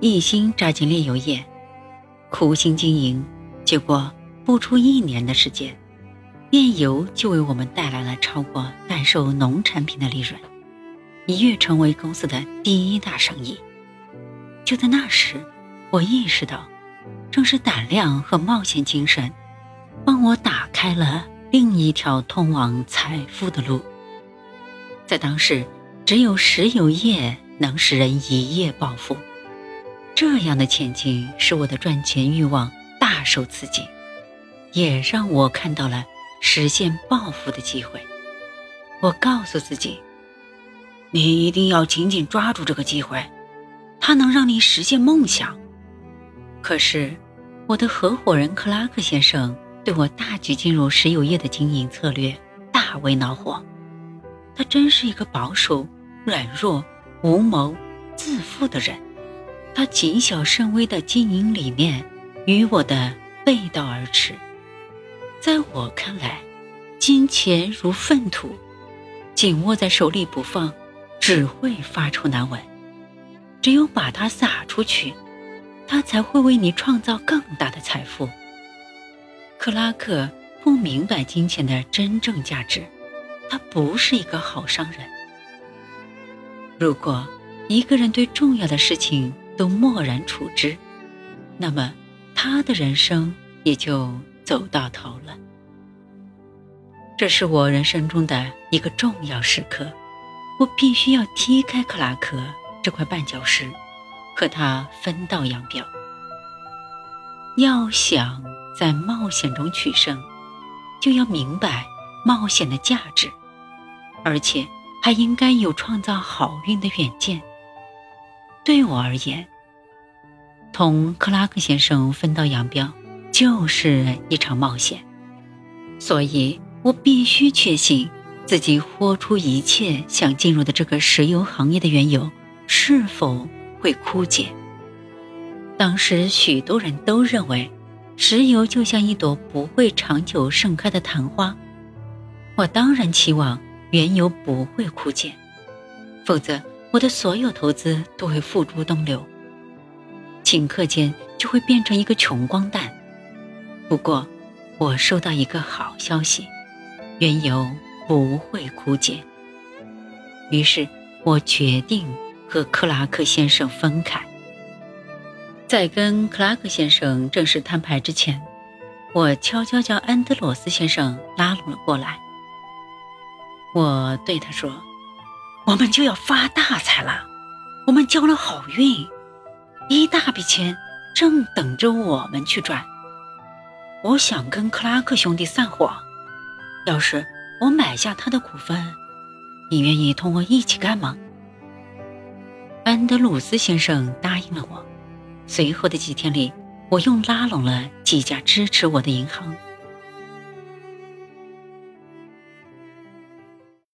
一心扎进炼油业，苦心经营，结果不出一年的时间，炼油就为我们带来了超过代售农产品的利润，一跃成为公司的第一大生意。就在那时，我意识到，正是胆量和冒险精神，帮我打开了另一条通往财富的路。在当时，只有石油业能使人一夜暴富。这样的前景使我的赚钱欲望大受刺激，也让我看到了实现暴富的机会。我告诉自己：“你一定要紧紧抓住这个机会，它能让你实现梦想。”可是，我的合伙人克拉克先生对我大举进入石油业的经营策略大为恼火。他真是一个保守、软弱、无谋、自负的人。他谨小慎微的经营理念与我的背道而驰。在我看来，金钱如粪土，紧握在手里不放，只会发臭难闻。只有把它撒出去，它才会为你创造更大的财富。克拉克不明白金钱的真正价值，他不是一个好商人。如果一个人对重要的事情，都漠然处之，那么他的人生也就走到头了。这是我人生中的一个重要时刻，我必须要踢开克拉克这块绊脚石，和他分道扬镳。要想在冒险中取胜，就要明白冒险的价值，而且还应该有创造好运的远见。对我而言，同克拉克先生分道扬镳就是一场冒险，所以我必须确信自己豁出一切想进入的这个石油行业的缘由是否会枯竭。当时许多人都认为，石油就像一朵不会长久盛开的昙花，我当然期望原油不会枯竭，否则。我的所有投资都会付诸东流，顷刻间就会变成一个穷光蛋。不过，我收到一个好消息，原油不会枯竭。于是我决定和克拉克先生分开。在跟克拉克先生正式摊牌之前，我悄悄将安德罗斯先生拉拢了过来。我对他说。我们就要发大财了，我们交了好运，一大笔钱正等着我们去赚。我想跟克拉克兄弟散伙，要是我买下他的股份，你愿意同我一起干吗？安德鲁斯先生答应了我。随后的几天里，我又拉拢了几家支持我的银行，